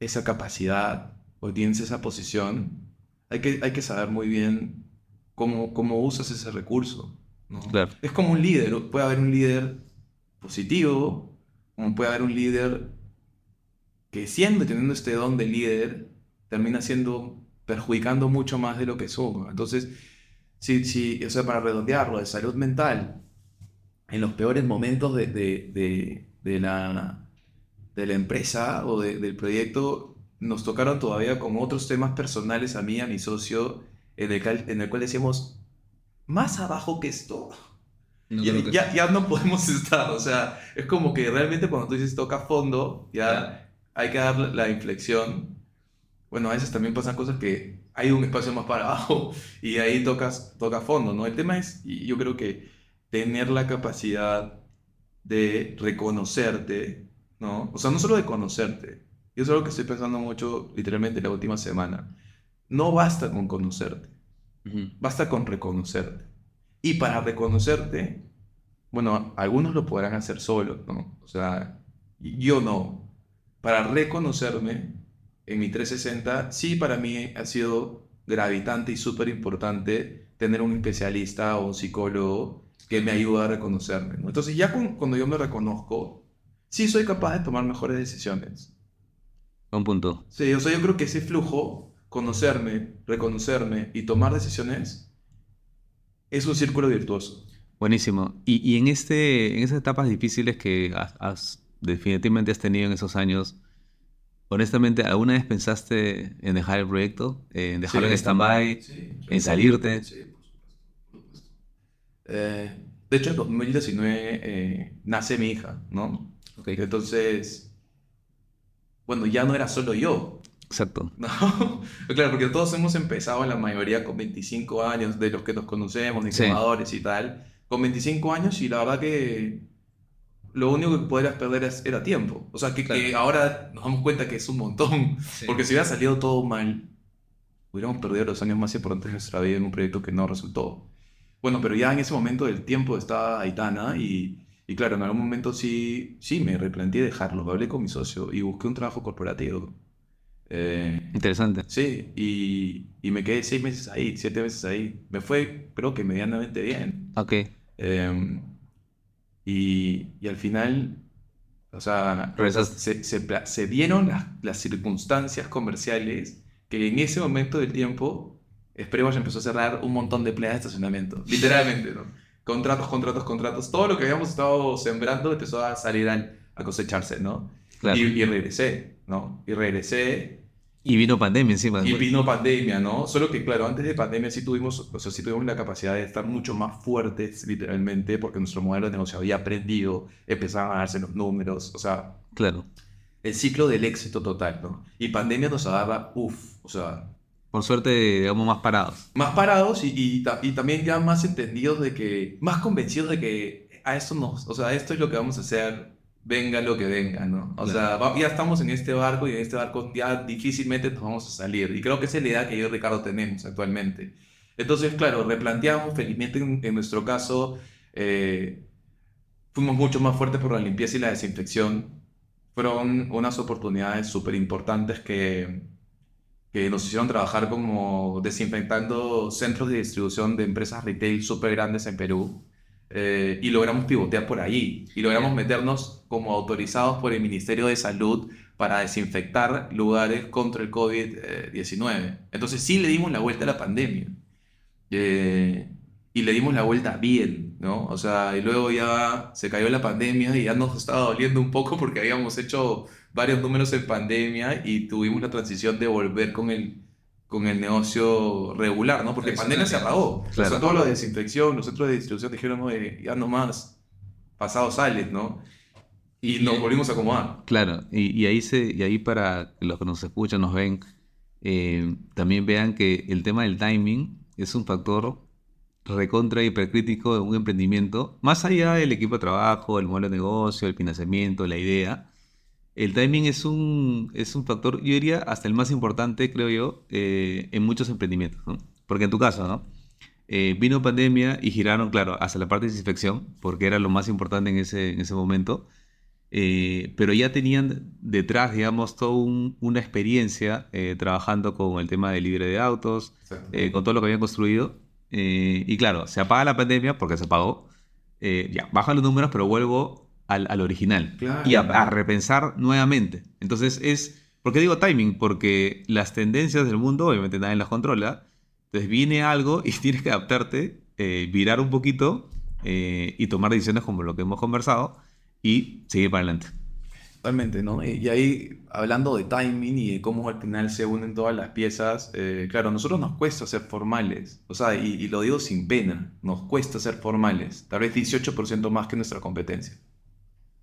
esa capacidad o tienes esa posición, hay que, hay que saber muy bien cómo, cómo usas ese recurso. Es como un líder, puede haber un líder positivo, como puede haber un líder que siendo teniendo este don de líder, termina siendo perjudicando mucho más de lo que suma. Entonces, si, si, o sea, para redondearlo, de salud mental, en los peores momentos de, de, de, la, de la empresa o del proyecto, nos tocaron todavía con otros temas personales a mí, a mi socio, en el, en el cual decíamos, más abajo que esto. Ya, ya, no podemos <laughs> estar, o sea, es como que realmente cuando tú dices toca fondo, ya hay que dar la inflexión. Bueno, a veces también pasan cosas que hay un espacio más para <laughs> abajo y ahí tocas, toca fondo, ¿no? El tema es, y yo creo que tener la capacidad de reconocerte, ¿no? O sea, no solo de conocerte, y eso es algo que estoy pensando mucho literalmente la última semana. No basta con conocerte, basta con reconocerte. Y para reconocerte, bueno, algunos lo podrán hacer solos, ¿no? O sea, yo no. Para reconocerme en mi 360, sí para mí ha sido gravitante y súper importante tener un especialista o un psicólogo que me ayuda a reconocerme. Entonces ya cuando yo me reconozco, sí soy capaz de tomar mejores decisiones. Un punto. Sí, o sea, yo creo que ese flujo, conocerme, reconocerme y tomar decisiones, es un círculo virtuoso. Buenísimo. Y, y en, este, en esas etapas difíciles que has, definitivamente has tenido en esos años, honestamente, ¿alguna vez pensaste en dejar el proyecto? ¿En dejarlo en stand-by? ¿En salirte? Sí, por supuesto. Eh, de hecho, en 2019 eh, nace mi hija, ¿no? Okay. Entonces, bueno, ya no era solo yo. Exacto. <laughs> ¿no? claro, porque todos hemos empezado, la mayoría, con 25 años, de los que nos conocemos, de y tal, con 25 años y la verdad que lo único que podrías perder era tiempo. O sea, que, ahora nos damos cuenta que es un montón, porque si hubiera salido todo mal, hubiéramos perdido los años más importantes de nuestra vida en un proyecto que no resultó. Bueno, pero ya en ese momento del tiempo estaba Aitana y y claro, en algún momento sí, sí me replanteé dejarlo. Hablé con mi socio y busqué un trabajo corporativo. Eh, Interesante. Sí, y, y, me quedé seis meses ahí, siete meses ahí. Me fue, creo que medianamente bien. Ok. Em, y, y, al final, o sea, se, se, se, dieron las, las, circunstancias comerciales que en ese momento del tiempo, Esperemos empezó a cerrar un montón de plazas de estacionamiento. Literalmente, ¿no? contratos, contratos, contratos, todo lo que habíamos estado sembrando empezó a salir a, cosecharse, ¿no? Y, regresé, ¿no? Y regresé. Y vino pandemia encima. Y vino pandemia, ¿no? Solo que, claro, antes de pandemia sí tuvimos, o sea, sí tuvimos la capacidad de estar mucho más fuertes, literalmente, porque nuestro modelo de negocio había aprendido, empezaban a darse los números, o sea... Claro. El ciclo del éxito total, ¿no? Y pandemia nos daba, uff, o sea, por suerte, digamos, más parados. Más parados y, y, también ya más entendidos de que, más convencidos de que a esto nos, o sea, esto es lo que vamos a hacer, venga lo que venga, ¿no? O sea, ya estamos en este barco y en este barco ya difícilmente nos vamos a salir. Y creo que esa es la idea que yo y Ricardo tenemos actualmente. Entonces, claro, replanteamos, felizmente en, nuestro caso, eh, fuimos mucho más fuertes por la limpieza y la desinfección. Fueron unas oportunidades súper importantes que que nos hicieron trabajar como desinfectando centros de distribución de empresas retail súper grandes en Perú. Eh, y logramos pivotear por ahí y logramos meternos como autorizados por el Ministerio de Salud para desinfectar lugares contra el COVID-19. Entonces sí le dimos la vuelta a la pandemia. Eh, y le dimos la vuelta bien, ¿no? O sea, y luego ya se cayó la pandemia y ya nos estaba doliendo un poco porque habíamos hecho varios números en pandemia y tuvimos la transición de volver con el, con el negocio regular, ¿no? Porque pandemia se apagó. Claro. O sea, todo lo de desinfección, los centros de distribución dijeron, no, ya nomás, pasado sales, ¿no? Y, nos volvimos a acomodar. Claro, y, y, ahí, se, y ahí para los que nos escuchan, nos ven, eh, también vean que el tema del timing es un factor recontra hipercrítico de un emprendimiento, más allá del equipo de trabajo, el modelo de negocio, el financiamiento, la idea, el timing es un, es un factor, yo diría, hasta el más importante, creo yo, eh, en muchos emprendimientos. ¿no? Porque en tu caso, ¿no? Eh, vino pandemia y giraron, claro, hacia la parte de desinfección, porque era lo más importante en ese, en ese momento. eh, pero ya tenían detrás, digamos, toda una experiencia eh, trabajando con el tema de libre de autos, eh, con todo lo que habían construido. y claro, se apaga la pandemia porque se apagó. ya, bajan los números, pero vuelvo al, original y a, a, repensar nuevamente. Entonces es, ¿por qué digo timing? Porque las tendencias del mundo obviamente nadie las controla. Entonces viene algo y <laughs> tienes que adaptarte, virar un poquito y tomar decisiones como lo que hemos conversado y seguir para adelante. Totalmente, ¿no? Y ahí, hablando de timing y de cómo al final se unen todas las piezas, eh, claro, a nosotros nos cuesta ser formales, o sea, y, lo digo sin pena, nos cuesta ser formales, tal vez 18% más que nuestra competencia.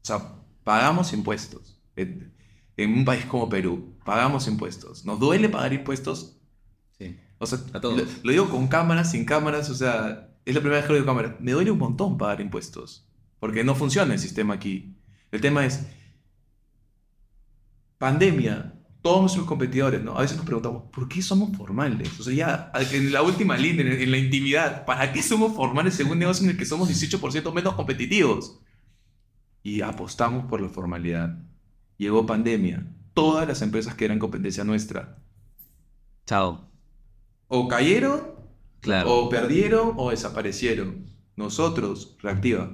O sea, pagamos impuestos. En, un país como Perú, pagamos impuestos. ¿Nos duele pagar impuestos? Sí. O sea, a todos. Lo, lo, digo con cámaras, sin cámaras, o sea, es la primera vez que lo digo con cámaras. Me duele un montón pagar impuestos porque no funciona el sistema aquí. El tema es, pandemia, todos nuestros competidores, ¿no? A veces nos preguntamos, ¿por qué somos formales? O sea, ya en la última línea, en, la intimidad, ¿para qué somos formales según negocio en el que somos 18% menos competitivos? Y apostamos por la formalidad. Llegó pandemia. Todas las empresas que eran competencia nuestra. Chao. O cayeron, claro. o perdieron, o desaparecieron. Nosotros, reactiva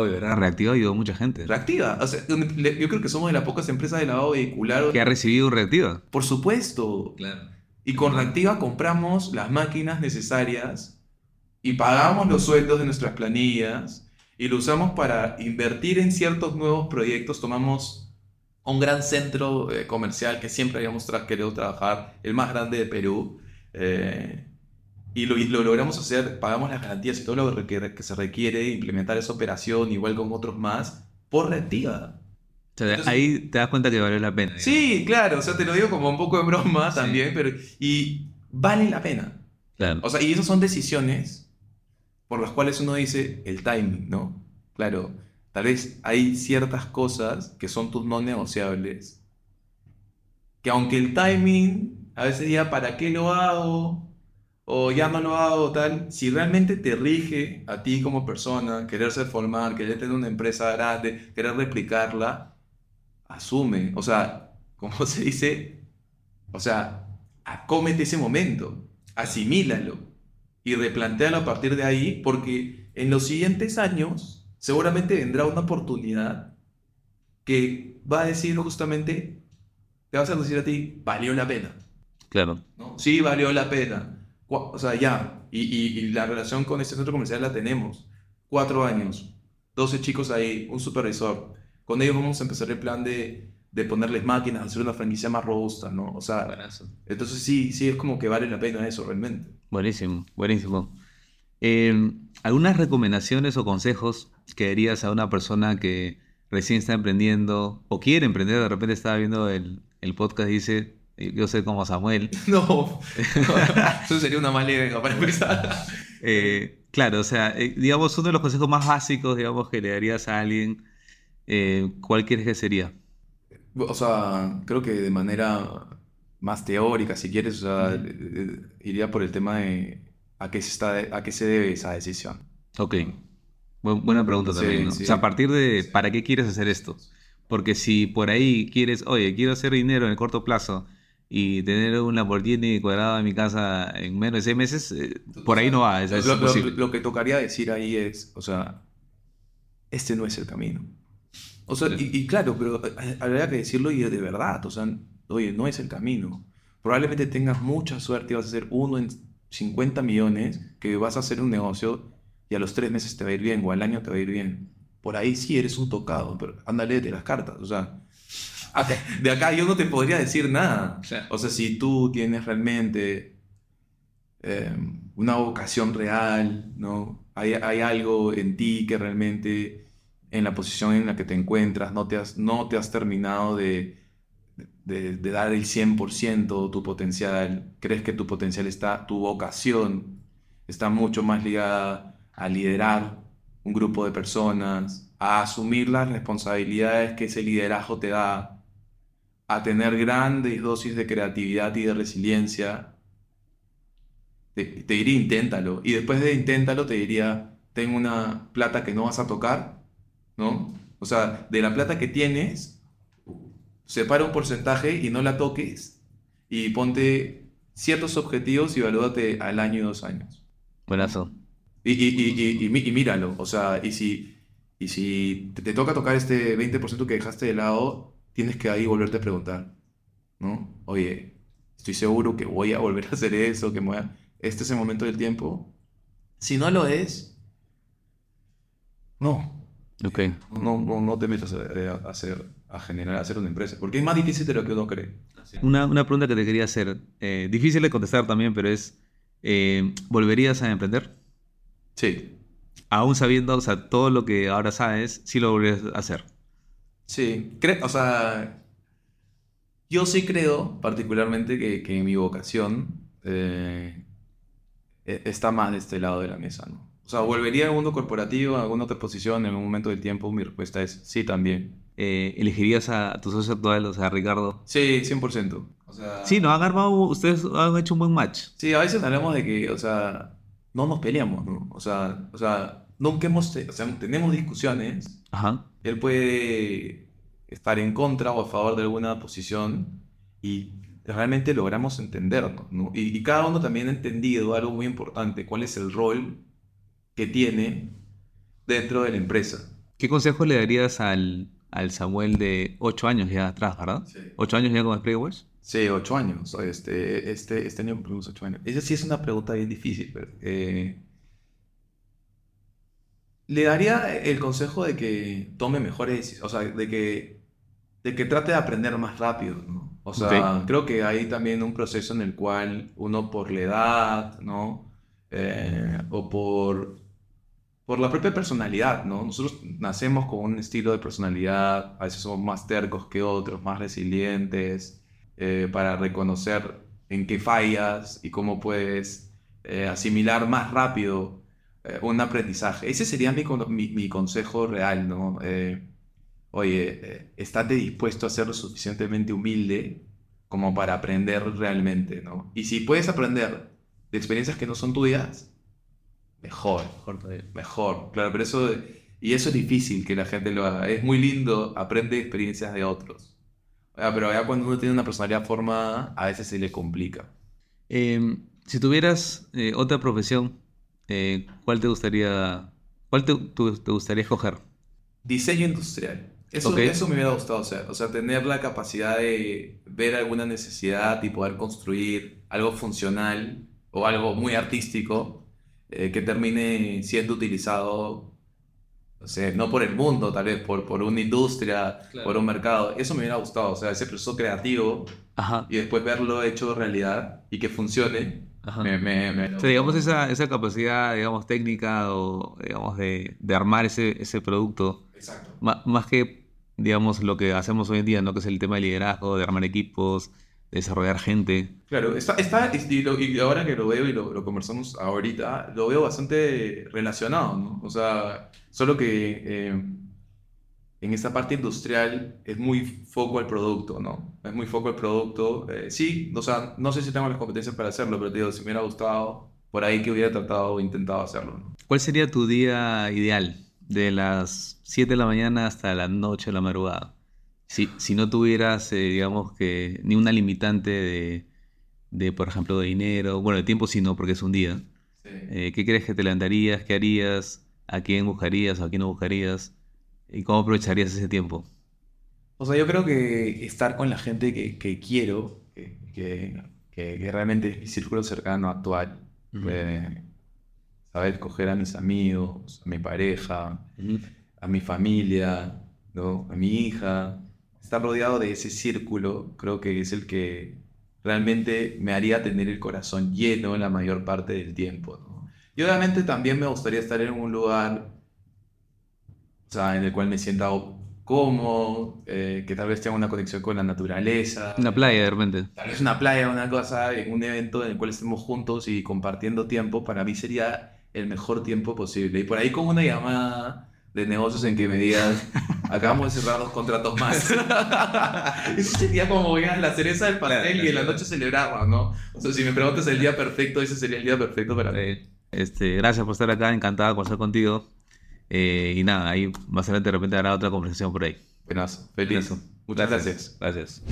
¿verdad? Reactiva ayudó a mucha gente. Reactiva. O sea, yo creo que somos de las pocas empresas de lavado vehicular. Que ha recibido Reactiva. Por supuesto. Claro. Y con Reactiva compramos las máquinas necesarias y pagamos los sueldos de nuestras planillas y lo usamos para invertir en ciertos nuevos proyectos. Tomamos un gran centro eh, comercial que siempre habíamos querido trabajar, el más grande de Perú. Eh, y lo, logramos hacer, pagamos las garantías y todo lo que, que se requiere implementar esa operación, igual con otros más, por reactiva. ahí te das cuenta que vale la pena. Sí, claro, o sea, te lo digo como un poco de broma también, pero y vale la pena. Claro. O sea, y esas son decisiones por las cuales uno dice el timing, ¿no? Claro, tal vez hay ciertas cosas que son tus no negociables, que aunque el timing, a veces ya, ¿para qué lo hago? o ya no lo hago tal, si realmente te rige a ti como persona, querer ser formal, querer tener una empresa grande, querer replicarla, asume, o sea, <laughs> como se dice, o sea, acómete ese momento, asimílalo y replantéalo a partir de ahí, porque en los siguientes años seguramente vendrá una oportunidad que va a decir justamente, te vas a decir a ti, valió la pena. Claro. ¿No? Sí, valió la pena o sea, ya, y, la relación con este centro comercial la tenemos. Cuatro años, 12 chicos ahí, un supervisor. Con ellos vamos a empezar el plan de, de ponerles máquinas, hacer una franquicia más robusta, ¿no? O sea, entonces sí, sí es como que vale la pena eso realmente. Buenísimo, buenísimo. Em, ¿Algunas recomendaciones o consejos que darías a una persona que recién está emprendiendo o quiere emprender? De repente estaba viendo el, el podcast y dice, yo soy como Samuel. <laughs> No, <laughs> eso sería una mala idea para empezar. <laughs> Eh, claro, o sea, eh, digamos, uno de los consejos más básicos, digamos, que le darías a alguien, eh, ¿cuál quieres que sería? O sea, creo que de manera más teórica, si quieres, o sea, iría por el tema de a qué se, está, a qué se debe esa decisión. Ok. buena pregunta también, ¿no? O sea, a partir de, ¿para qué quieres hacer esto? Porque si por ahí quieres, oye, quiero hacer dinero en el corto plazo, y tener un Lamborghini cuadrado en mi casa en menos de seis meses, eh, por ahí no va. lo, que tocaría decir ahí es, o sea, este no es el camino. O sea, y, claro, pero eh, habría que decirlo y de verdad, o sea, oye, no es el camino. Probablemente tengas mucha suerte y vas a hacer uno en 50 millones, que vas a hacer un negocio y a los tres meses te va a ir bien o al año te va a ir bien. Por ahí sí eres un tocado, pero ándale de las cartas, o sea, de acá yo no te podría decir nada. O sea, si tú tienes realmente eh, una vocación real, ¿no? Hay, algo en ti que realmente en la posición en la que te encuentras no te has, no te has terminado de, de, dar el 100% tu potencial, crees que tu potencial está, tu vocación está mucho más ligada a liderar un grupo de personas, a asumir las responsabilidades que ese liderazgo te da, a tener grandes dosis de creatividad y de resiliencia, te, diría inténtalo. Y después de inténtalo te diría, tengo una plata que no vas a tocar, ¿no? O sea, de la plata que tienes, separa un porcentaje y no la toques y ponte ciertos objetivos y evalúate al año y dos años. Buenazo. Y, y, y, y, míralo, o sea, y si, y si te, toca tocar este 20% que dejaste de lado, tienes que ahí volverte a preguntar, ¿no? Oye, estoy seguro que voy a volver a hacer eso, que me voy a... este es el momento del tiempo. Si no lo es, no. Ok. No, no, no te metas a, hacer, a generar, a hacer una empresa, porque es más difícil de lo que uno cree. Una, una pregunta que te quería hacer, eh, difícil de contestar también, pero es, eh, ¿volverías a emprender? Sí. Aún sabiendo, o sea, todo lo que ahora sabes, sí lo volverías a hacer. Sí, o sea, yo sí creo particularmente que, que mi vocación eh, e, está más de este lado de la mesa, ¿no? O sea, ¿volvería al mundo corporativo, a alguna otra posición en algún momento del tiempo? Mi respuesta es sí también. Eh, ¿Elegirías a tu socio actual, o sea, a Ricardo? Sí, 100%. O sea, sí, nos han armado, ustedes han hecho un buen match. Sí, a veces hablamos de que, o sea, no nos peleamos, ¿no? O sea, o sea nunca hemos, o sea, tenemos discusiones. Ajá. Él puede estar en contra o a favor de alguna posición y realmente logramos entendernos, ¿no? Y, y cada uno también ha entendido algo muy importante, cuál es el rol que tiene dentro de la empresa. ¿Qué consejo le darías al, al Samuel de 8 años ya atrás, verdad? Sí. ¿8 años ya con Spraywash? Sí, 8 años. Este, este, este año cumplimos 8 años. Esa sí es una pregunta bien difícil, pero, eh, le daría el consejo de que tome mejores decisiones, o sea, de que, de que trate de aprender más rápido, ¿no? O sea, creo que hay también un proceso en el cual uno por la edad, ¿no? Eh, o por por la propia personalidad, ¿no? Nosotros nacemos con un estilo de personalidad, a veces somos más tercos que otros, más resilientes, eh, para reconocer en qué fallas y cómo puedes eh, asimilar más rápido eh, un aprendizaje. Ese sería mi, mi, consejo real, ¿no? oye, estate dispuesto a ser lo suficientemente humilde como para aprender realmente, ¿no? Y si puedes aprender de experiencias que no son tuyas, mejor, mejor Mejor, claro, pero eso, y eso es difícil que la gente lo haga. Es muy lindo, aprende experiencias de otros. Ah, pero ya cuando uno tiene una personalidad formada, a veces se le complica. Em, si tuvieras eh, otra profesión, eh, ¿cuál te gustaría, cuál te, gustaría escoger? Diseño industrial. Eso, eso me hubiera gustado hacer. O sea, tener la capacidad de ver alguna necesidad y poder construir algo funcional o algo muy artístico eh, que termine siendo utilizado, o sea, no por el mundo, tal vez por, por una industria, por un mercado. Eso me hubiera gustado, o sea, ese proceso creativo y después verlo hecho realidad y que funcione. Me, o sea, digamos, esa, esa capacidad, digamos, técnica o, digamos, de, de armar ese, ese producto. Exacto. más que, digamos, lo que hacemos hoy en día, ¿no? Que es el tema de liderazgo, de armar equipos, desarrollar gente. Claro, está, está y, ahora que lo veo y lo, conversamos ahorita, lo veo bastante relacionado, ¿no? O sea, solo que eh, en esta parte industrial es muy foco al producto, ¿no? Es muy foco al producto. Eh, sí, o sea, no sé si tengo las competencias para hacerlo, pero te digo, si me hubiera gustado, por ahí que hubiera tratado o intentado hacerlo, ¿no? ¿Cuál sería tu día ideal? De las 7 de la mañana hasta la noche de la madrugada si, no tuvieras, eh, digamos que, ni una limitante de, por ejemplo, de dinero, bueno, de tiempo sí no, porque es un día, eh, ¿qué crees que te levantarías? ¿Qué harías? ¿A quién buscarías a quién no buscarías? ¿Y cómo aprovecharías ese tiempo? O sea, yo creo que estar con la gente que, quiero, que, realmente es mi círculo cercano actual, eh, saber escoger a mis amigos, a mi pareja, a mi familia, ¿no? a mi hija, estar rodeado de ese círculo creo que es el que realmente me haría tener el corazón lleno la mayor parte del tiempo. Y obviamente también me gustaría estar en un lugar o sea, en el cual me sienta cómodo, eh, que tal vez tenga una conexión con la naturaleza. Una playa de repente. Tal vez una playa, una cosa, un evento en el cual estemos juntos y compartiendo tiempo, para mí sería el mejor tiempo posible. Y por ahí con una llamada de negocios en que me digas, acabamos de cerrar dos contratos más. <laughs> Eso sería como la cereza del pastel y en la noche celebraba, ¿no? O sea, si me preguntas el día perfecto, ese sería el día perfecto para mí. Este, gracias por estar acá, encantada por estar contigo. Eh, y nada, ahí más adelante de repente habrá otra conversación por ahí. Buenas, feliz. Muchas gracias. Gracias.